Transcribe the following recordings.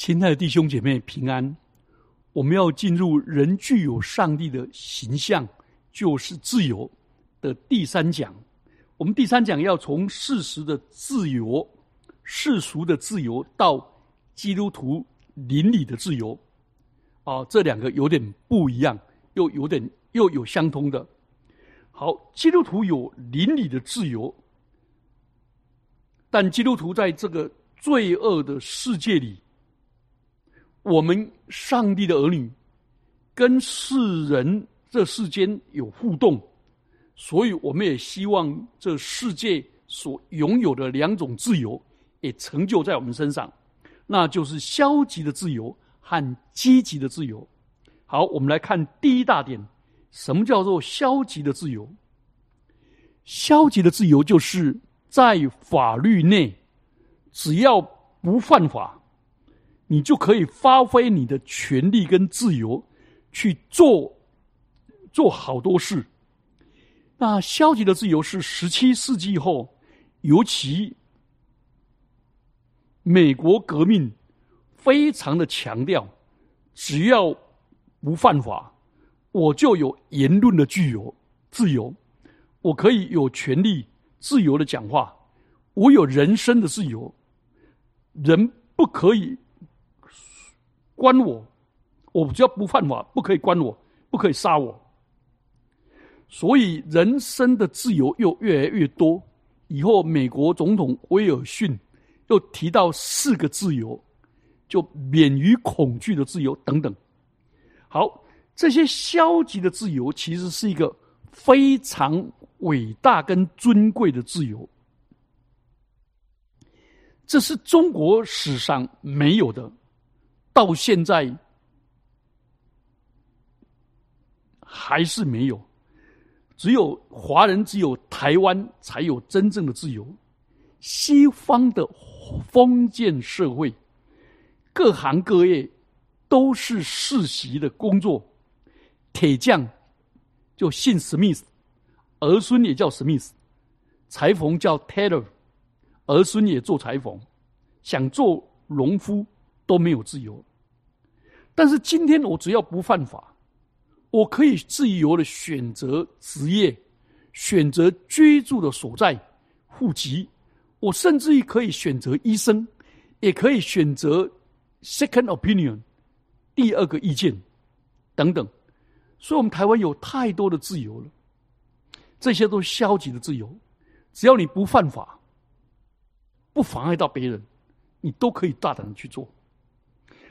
亲爱的弟兄姐妹，平安！我们要进入人具有上帝的形象，就是自由的第三讲。我们第三讲要从事实的自由、世俗的自由，到基督徒邻里的自由。啊，这两个有点不一样，又有点又有相通的。好，基督徒有邻里的自由，但基督徒在这个罪恶的世界里。我们上帝的儿女跟世人这世间有互动，所以我们也希望这世界所拥有的两种自由也成就在我们身上，那就是消极的自由和积极的自由。好，我们来看第一大点：什么叫做消极的自由？消极的自由就是在法律内，只要不犯法。你就可以发挥你的权利跟自由去做做好多事。那消极的自由是十七世纪以后，尤其美国革命非常的强调，只要不犯法，我就有言论的自由，自由，我可以有权利自由的讲话，我有人身的自由，人不可以。关我，我只要不犯法，不可以关我，不可以杀我。所以人生的自由又越来越多。以后美国总统威尔逊又提到四个自由，就免于恐惧的自由等等。好，这些消极的自由其实是一个非常伟大跟尊贵的自由，这是中国史上没有的。到现在还是没有，只有华人，只有台湾才有真正的自由。西方的封建社会，各行各业都是世袭的工作。铁匠就姓史密斯，儿孙也叫史密斯；裁缝叫 Taylor，儿孙也做裁缝。想做农夫。都没有自由，但是今天我只要不犯法，我可以自由的选择职业，选择居住的所在、户籍，我甚至于可以选择医生，也可以选择 second opinion 第二个意见等等。所以，我们台湾有太多的自由了，这些都是消极的自由。只要你不犯法，不妨碍到别人，你都可以大胆的去做。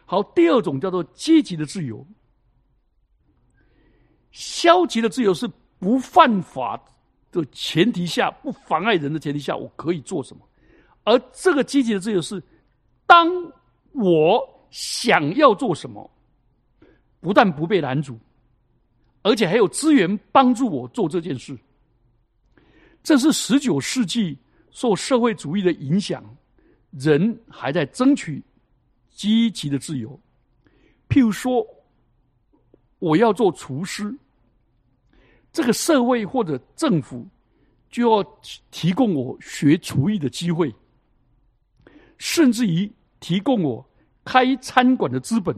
好，第二种叫做积极的自由。消极的自由是不犯法的前提下，不妨碍人的前提下，我可以做什么？而这个积极的自由是，当我想要做什么，不但不被拦阻，而且还有资源帮助我做这件事。这是十九世纪受社会主义的影响，人还在争取。积极的自由，譬如说，我要做厨师，这个社会或者政府就要提供我学厨艺的机会，甚至于提供我开餐馆的资本，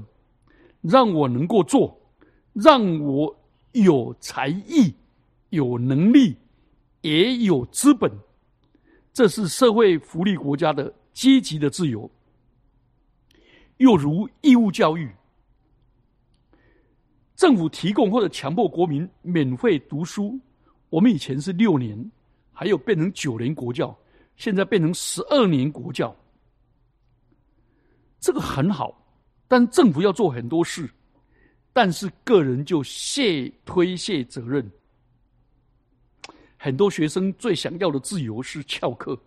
让我能够做，让我有才艺、有能力，也有资本，这是社会福利国家的积极的自由。又如义务教育，政府提供或者强迫国民免费读书。我们以前是六年，还有变成九年国教，现在变成十二年国教。这个很好，但政府要做很多事，但是个人就卸推卸责任。很多学生最想要的自由是翘课，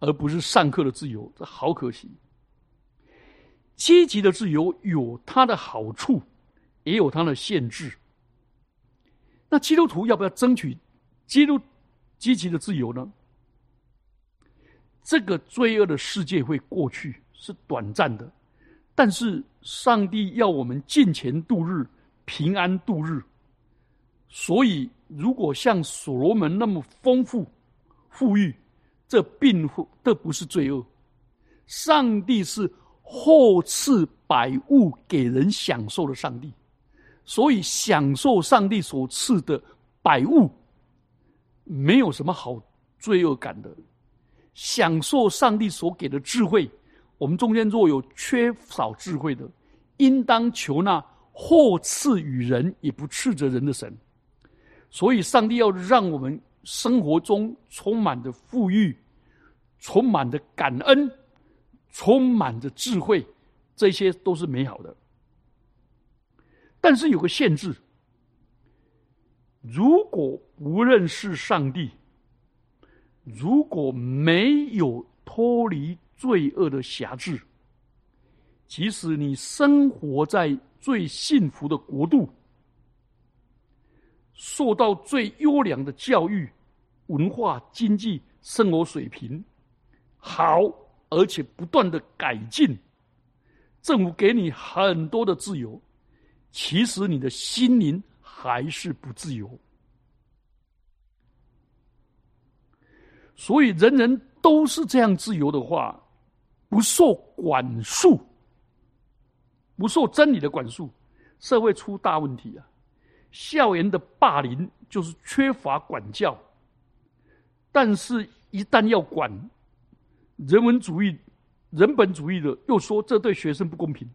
而不是上课的自由，这好可惜。积极的自由有它的好处，也有它的限制。那基督徒要不要争取基督积极的自由呢？这个罪恶的世界会过去，是短暂的，但是上帝要我们尽钱度日，平安度日。所以，如果像所罗门那么丰富、富裕，这并不这不是罪恶。上帝是。后赐百物给人享受的上帝，所以享受上帝所赐的百物，没有什么好罪恶感的。享受上帝所给的智慧，我们中间若有缺少智慧的，应当求那或赐予人也不斥责人的神。所以，上帝要让我们生活中充满着富裕，充满着感恩，充满着智慧，这些都是美好的。但是有个限制：如果不认识上帝，如果没有脱离罪恶的辖制，即使你生活在最幸福的国度，受到最优良的教育、文化、经济、生活水平好，而且不断的改进，政府给你很多的自由，其实你的心灵还是不自由。所以，人人都是这样自由的话，不受管束，不受真理的管束，社会出大问题啊！校园的霸凌就是缺乏管教，但是一旦要管，人文主义、人本主义的又说这对学生不公平，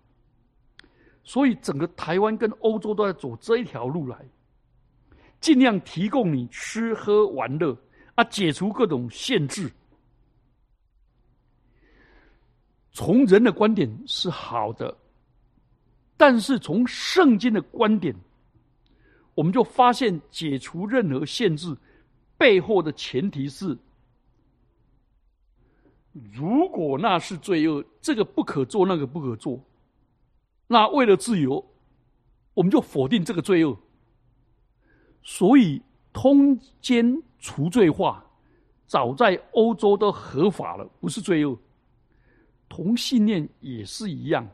所以整个台湾跟欧洲都在走这一条路来，尽量提供你吃喝玩乐。啊解除各种限制，从人的观点是好的，但是从圣经的观点，我们就发现解除任何限制背后的前提是：如果那是罪恶，这个不可做，那个不可做，那为了自由，我们就否定这个罪恶。所以通奸。除罪化，早在欧洲都合法了，不是罪恶。同性恋也是一样，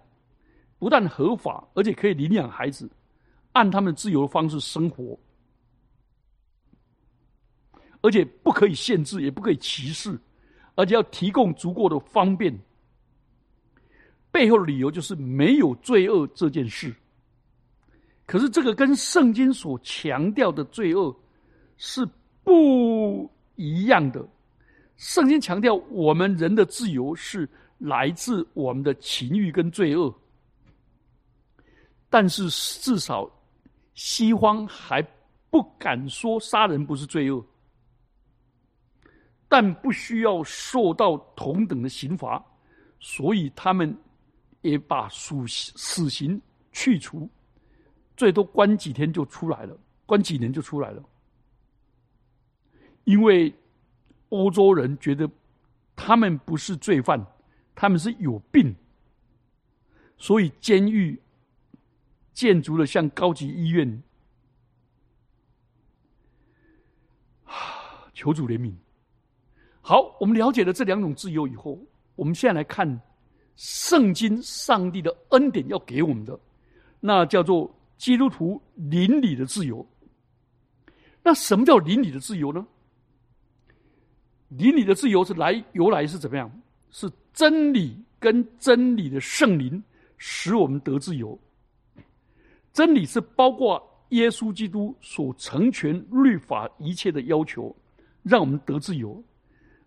不但合法，而且可以领养孩子，按他们自由的方式生活，而且不可以限制，也不可以歧视，而且要提供足够的方便。背后理由就是没有罪恶这件事。可是这个跟圣经所强调的罪恶是。不一样的，圣经强调我们人的自由是来自我们的情欲跟罪恶，但是至少西方还不敢说杀人不是罪恶，但不需要受到同等的刑罚，所以他们也把死死刑去除，最多关几天就出来了，关几年就出来了。因为欧洲人觉得他们不是罪犯，他们是有病，所以监狱建筑了像高级医院。求主怜悯。好，我们了解了这两种自由以后，我们现在来看圣经上帝的恩典要给我们的，那叫做基督徒邻里的自由。那什么叫邻里的自由呢？邻里的自由是来由来是怎么样？是真理跟真理的圣灵使我们得自由。真理是包括耶稣基督所成全律法一切的要求，让我们得自由。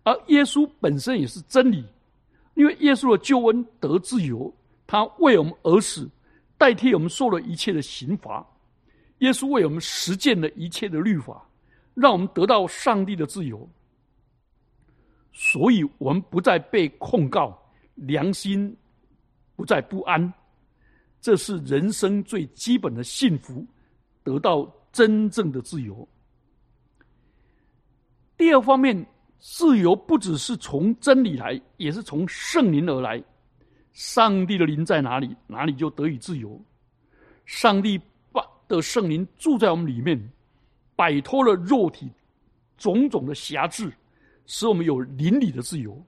而耶稣本身也是真理，因为耶稣的救恩得自由，他为我们而死，代替我们受了一切的刑罚。耶稣为我们实践了一切的律法，让我们得到上帝的自由。所以我们不再被控告，良心不再不安，这是人生最基本的幸福，得到真正的自由。第二方面，自由不只是从真理来，也是从圣灵而来。上帝的灵在哪里，哪里就得以自由。上帝把的圣灵住在我们里面，摆脱了肉体种种的辖制。使我们有邻里的自由，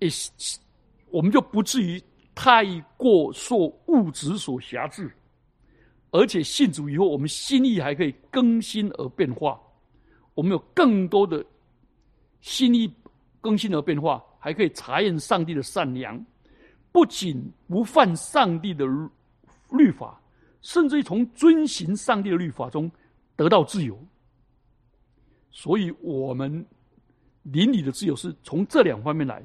也我们就不至于太过受物质所辖制，而且信主以后，我们心意还可以更新而变化。我们有更多的心意更新而变化，还可以查验上帝的善良，不仅不犯上帝的律法，甚至于从遵行上帝的律法中得到自由。所以，我们邻里的自由是从这两方面来。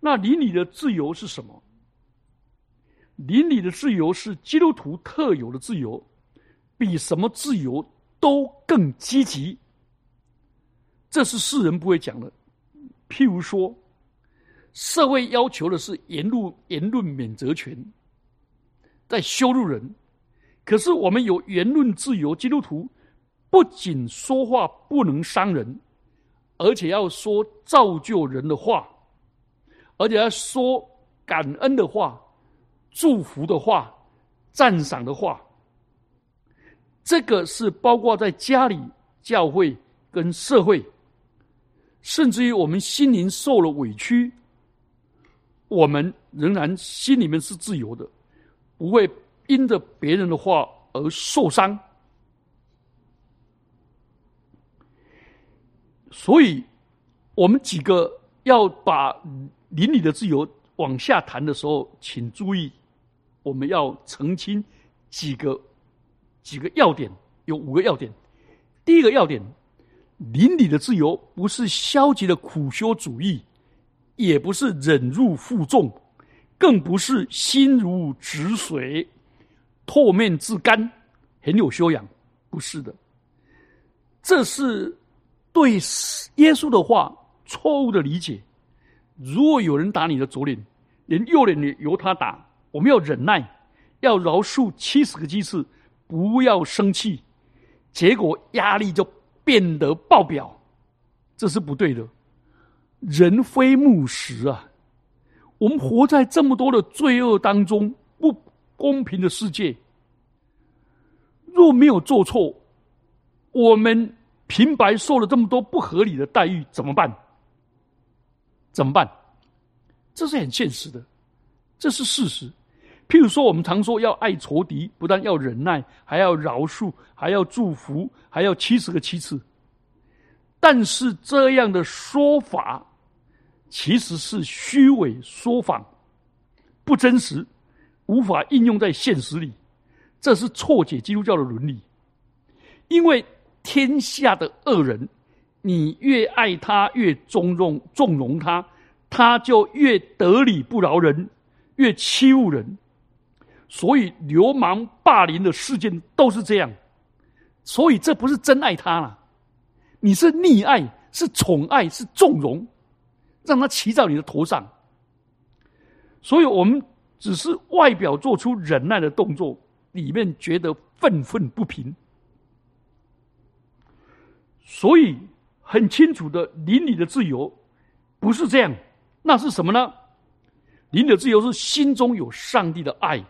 那邻里的自由是什么？邻里的自由是基督徒特有的自由，比什么自由都更积极。这是世人不会讲的。譬如说，社会要求的是言论言论免责权，在羞辱人；可是我们有言论自由，基督徒不仅说话不能伤人，而且要说造就人的话，而且要说感恩的话。祝福的话，赞赏的话，这个是包括在家里、教会跟社会，甚至于我们心灵受了委屈，我们仍然心里面是自由的，不会因着别人的话而受伤。所以，我们几个要把邻里的自由往下谈的时候，请注意。我们要澄清几个几个要点，有五个要点。第一个要点，邻里的自由不是消极的苦修主义，也不是忍辱负重，更不是心如止水、唾面自干、很有修养。不是的，这是对耶稣的话错误的理解。如果有人打你的左脸，连右脸也由他打。我们要忍耐，要饶恕七十个鸡翅，不要生气，结果压力就变得爆表，这是不对的。人非木石啊！我们活在这么多的罪恶当中，不公平的世界，若没有做错，我们平白受了这么多不合理的待遇，怎么办？怎么办？这是很现实的，这是事实。譬如说，我们常说要爱仇敌，不但要忍耐，还要饶恕，还要祝福，还要七十个七次。但是这样的说法其实是虚伪说谎，不真实，无法应用在现实里。这是错解基督教的伦理。因为天下的恶人，你越爱他，越纵容纵容他，他就越得理不饶人，越欺侮人。所以，流氓霸凌的事件都是这样，所以这不是真爱他了，你是溺爱，是宠爱，是纵容，让他骑在你的头上。所以我们只是外表做出忍耐的动作，里面觉得愤愤不平。所以很清楚的，邻里的自由不是这样，那是什么呢？您的自由是心中有上帝的爱。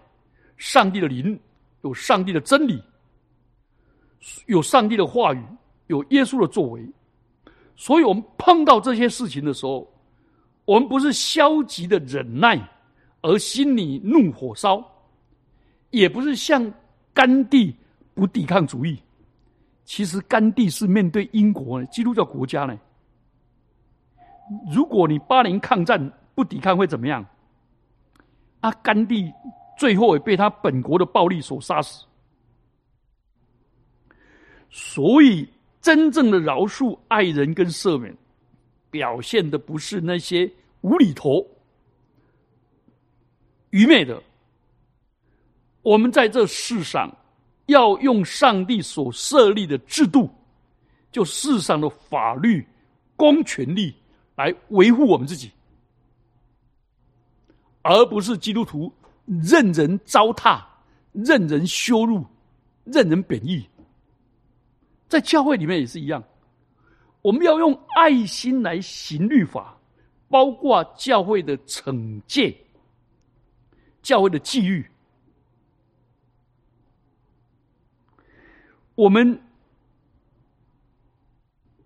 上帝的灵，有上帝的真理，有上帝的话语，有耶稣的作为。所以，我们碰到这些事情的时候，我们不是消极的忍耐，而心里怒火烧；也不是像甘地不抵抗主义。其实，甘地是面对英国基督教国家呢。如果你八年抗战不抵抗会怎么样？啊，甘地。最后也被他本国的暴力所杀死。所以，真正的饶恕、爱人跟赦免，表现的不是那些无厘头、愚昧的。我们在这世上要用上帝所设立的制度，就世上的法律、公权力来维护我们自己，而不是基督徒。任人糟蹋，任人羞辱，任人贬义，在教会里面也是一样。我们要用爱心来行律法，包括教会的惩戒、教会的纪律。我们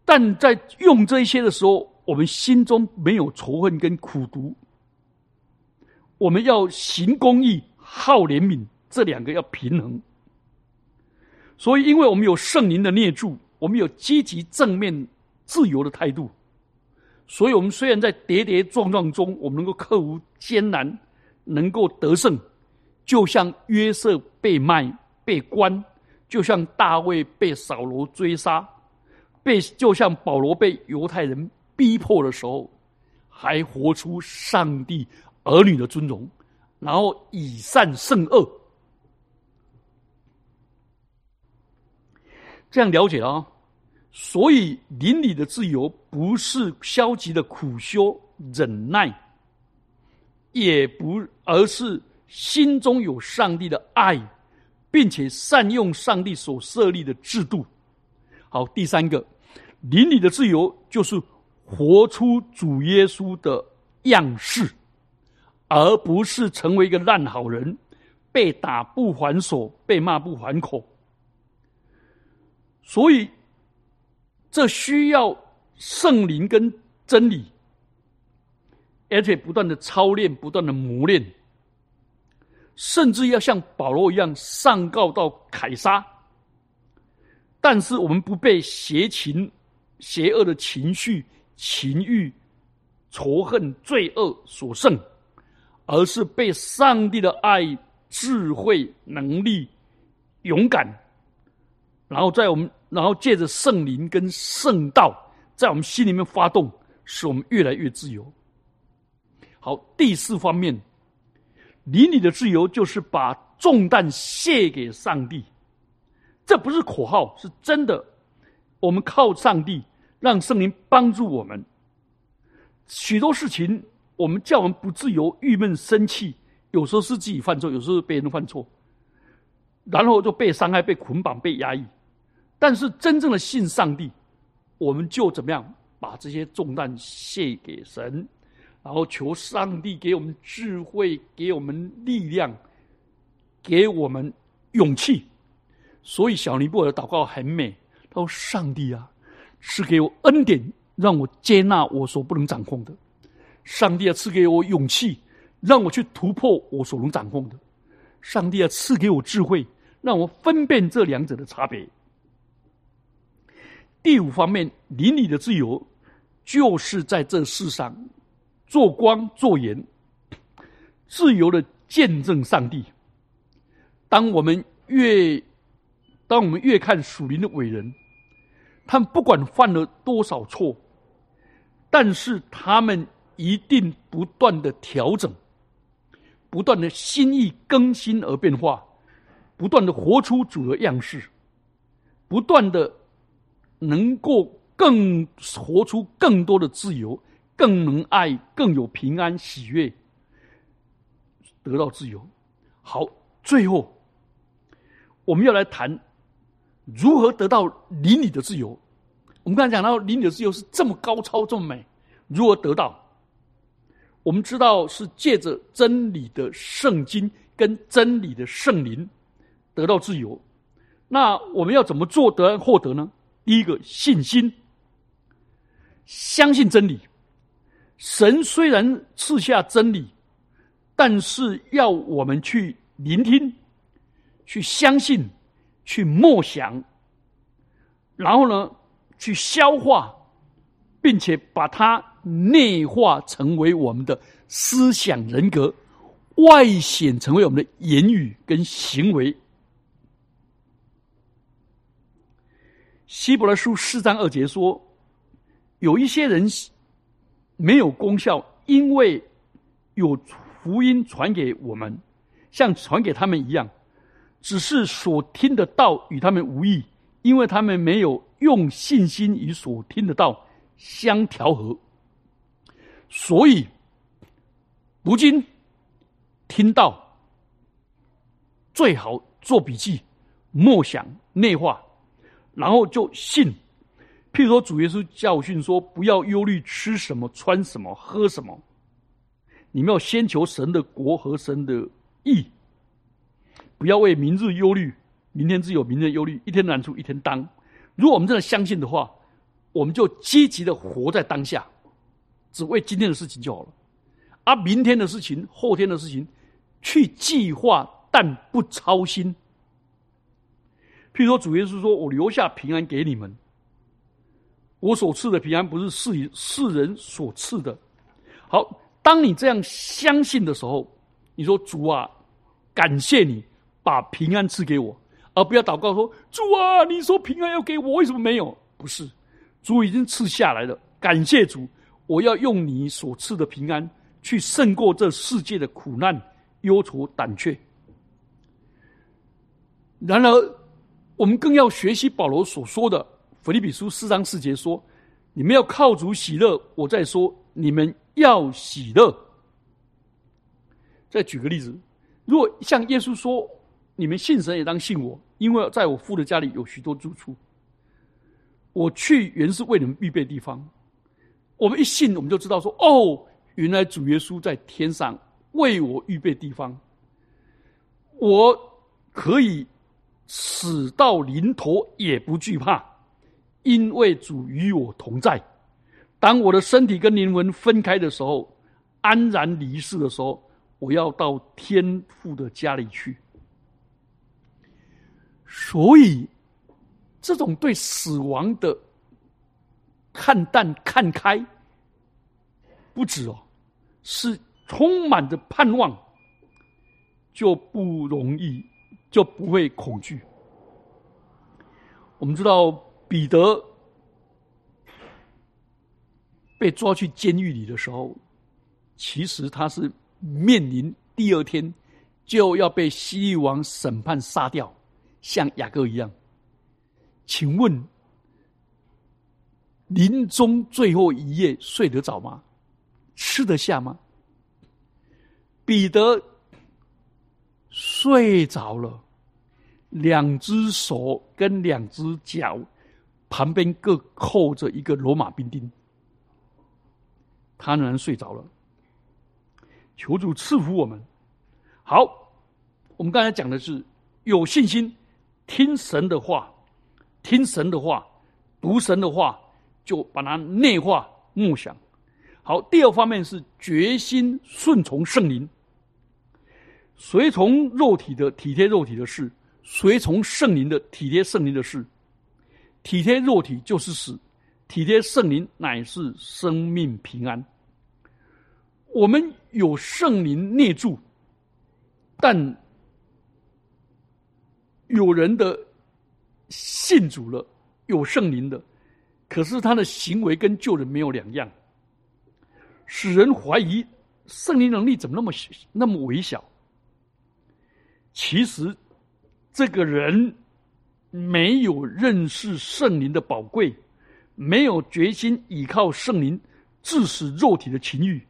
但在用这些的时候，我们心中没有仇恨跟苦毒。我们要行公义、好怜悯，这两个要平衡。所以，因为我们有圣灵的捏住，我们有积极正面、自由的态度，所以，我们虽然在跌跌撞撞中，我们能够克服艰难，能够得胜，就像约瑟被卖、被关，就像大卫被扫罗追杀，被就像保罗被犹太人逼迫的时候，还活出上帝儿女的尊荣，然后以善胜恶。这样了解啊。所以，邻里的自由不是消极的苦修忍耐，也不而是心中有上帝的爱，并且善用上帝所设立的制度。好，第三个，邻里的自由就是活出主耶稣的样式，而不是成为一个烂好人，被打不还手，被骂不还口。所以。这需要圣灵跟真理，而且不断的操练，不断的磨练，甚至要像保罗一样上告到凯撒。但是我们不被邪情、邪恶的情绪、情欲、仇恨、罪恶所胜，而是被上帝的爱、智慧、能力、勇敢，然后在我们。然后借着圣灵跟圣道，在我们心里面发动，使我们越来越自由。好，第四方面，邻里的自由就是把重担卸给上帝，这不是口号，是真的。我们靠上帝，让圣灵帮助我们。许多事情，我们叫我们不自由、郁闷、生气，有时候是自己犯错，有时候是别人犯错，然后就被伤害、被捆绑、被压抑。但是真正的信上帝，我们就怎么样把这些重担卸给神，然后求上帝给我们智慧，给我们力量，给我们勇气。所以小尼布尔的祷告很美，他说：“上帝啊，赐给我恩典，让我接纳我所不能掌控的；上帝要，赐给我勇气，让我去突破我所能掌控的；上帝要，赐给我智慧，让我分辨这两者的差别。”第五方面，邻里的自由，就是在这世上做光做盐，自由的见证上帝。当我们越，当我们越看属灵的伟人，他们不管犯了多少错，但是他们一定不断的调整，不断的心意更新而变化，不断的活出主的样式，不断的。能够更活出更多的自由，更能爱，更有平安喜悦，得到自由。好，最后我们要来谈如何得到邻里的自由。我们刚才讲到邻里的自由是这么高超这么美，如何得到？我们知道是借着真理的圣经跟真理的圣灵得到自由。那我们要怎么做得获得呢？第一个信心，相信真理。神虽然赐下真理，但是要我们去聆听、去相信、去默想，然后呢，去消化，并且把它内化成为我们的思想人格，外显成为我们的言语跟行为。希伯来书四章二节说：“有一些人没有功效，因为有福音传给我们，像传给他们一样，只是所听的道与他们无异，因为他们没有用信心与所听的道相调和。所以，如今听到最好做笔记、默想、内化。”然后就信，譬如说主耶稣教训说：“不要忧虑吃什么、穿什么、喝什么，你们要先求神的国和神的义，不要为明日忧虑，明天自有明天忧虑，一天难处一天当。”如果我们真的相信的话，我们就积极的活在当下，只为今天的事情就好了，而明天的事情、后天的事情，去计划但不操心。譬如说，主耶稣说：“我留下平安给你们，我所赐的平安不是世世人所赐的。好，当你这样相信的时候，你说主啊，感谢你把平安赐给我，而不要祷告说主啊，你说平安要给我，为什么没有？不是，主已经赐下来了，感谢主，我要用你所赐的平安去胜过这世界的苦难、忧愁、胆怯。然而，我们更要学习保罗所说的《腓立比书》四章四节说：“你们要靠主喜乐。”我在说，你们要喜乐。再举个例子，如果像耶稣说：“你们信神也当信我，因为在我父的家里有许多住处。我去原是为你们预备地方。”我们一信，我们就知道说：“哦，原来主耶稣在天上为我预备地方，我可以。”死到临头也不惧怕，因为主与我同在。当我的身体跟灵魂分开的时候，安然离世的时候，我要到天父的家里去。所以，这种对死亡的看淡、看开，不止哦，是充满着盼望，就不容易。就不会恐惧。我们知道彼得被抓去监狱里的时候，其实他是面临第二天就要被西律王审判杀掉，像雅各一样。请问临终最后一夜睡得着吗？吃得下吗？彼得睡着了。两只手跟两只脚旁边各扣着一个罗马兵丁，他仍然睡着了。求主赐福我们。好，我们刚才讲的是有信心，听神的话，听神的话，读神的话，就把它内化默想。好，第二方面是决心顺从圣灵，随从肉体的体贴肉体的事。随从圣灵的体贴圣灵的事，体贴肉体就是死，体贴圣灵乃是生命平安。我们有圣灵内住，但有人的信主了，有圣灵的，可是他的行为跟旧人没有两样，使人怀疑圣灵能力怎么那么那么微小。其实。这个人没有认识圣灵的宝贵，没有决心倚靠圣灵致使肉体的情欲，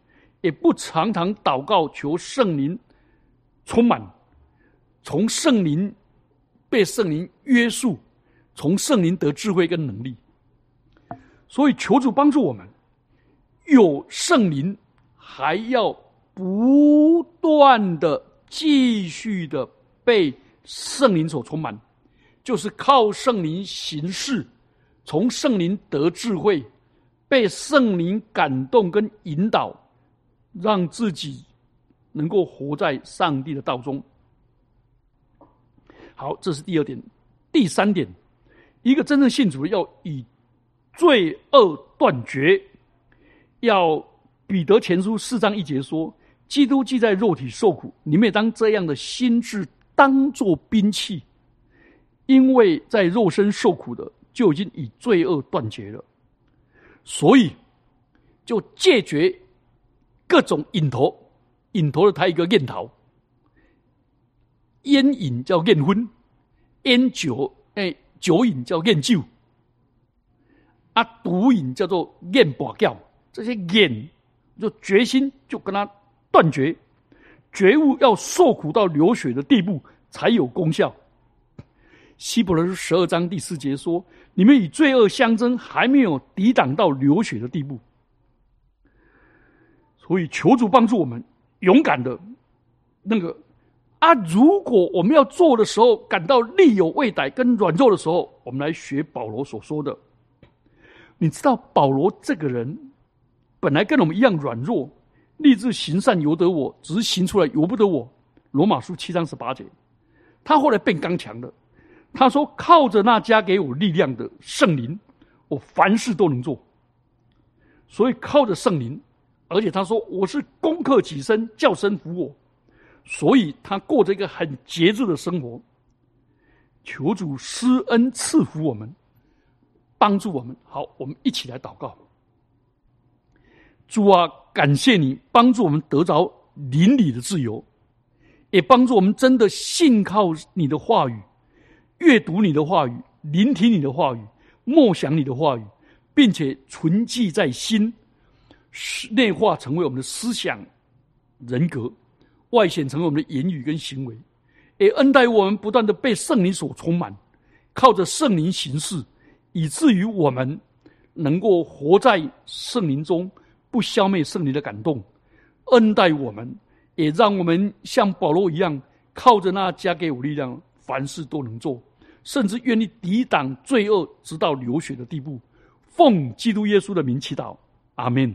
也不常常祷告求圣灵充满，从圣灵被圣灵约束，从圣灵得智慧跟能力。所以求主帮助我们，有圣灵还要不断的继续的被。圣灵所充满，就是靠圣灵行事，从圣灵得智慧，被圣灵感动跟引导，让自己能够活在上帝的道中。好，这是第二点。第三点，一个真正信主要以罪恶断绝，要彼得前书四章一节说：“基督既在肉体受苦，你们也当这样的心智。”当做兵器，因为在肉身受苦的就已经以罪恶断绝了，所以就戒绝各种瘾头。瘾头的他一个念头，烟瘾叫烟昏，烟酒哎酒瘾叫烟酒，啊毒瘾叫做烟拔掉。这些瘾就决心就跟他断绝。觉悟要受苦到流血的地步才有功效。希伯来书十二章第四节说：“你们与罪恶相争，还没有抵挡到流血的地步。”所以求主帮助我们勇敢的，那个啊！如果我们要做的时候感到力有未逮跟软弱的时候，我们来学保罗所说的。你知道保罗这个人本来跟我们一样软弱。立志行善由得我，只是行出来由不得我。罗马书七章十八节，他后来变刚强了。他说：“靠着那加给我力量的圣灵，我凡事都能做。所以靠着圣灵，而且他说我是攻克己身，叫声服我，所以他过着一个很节制的生活。求主施恩赐福我们，帮助我们。好，我们一起来祷告。主啊，感谢你帮助我们得着邻里的自由，也帮助我们真的信靠你的话语，阅读你的话语，聆听你的话语，默想你的话语，并且存记在心，内化成为我们的思想、人格，外显成为我们的言语跟行为。也恩待我们，不断的被圣灵所充满，靠着圣灵行事，以至于我们能够活在圣灵中，不消灭圣灵的感动。恩待我们，也让我们像保罗一样，靠着那加给我力量，凡事都能做，甚至愿意抵挡罪恶，直到流血的地步。奉基督耶稣的名祈祷，阿门。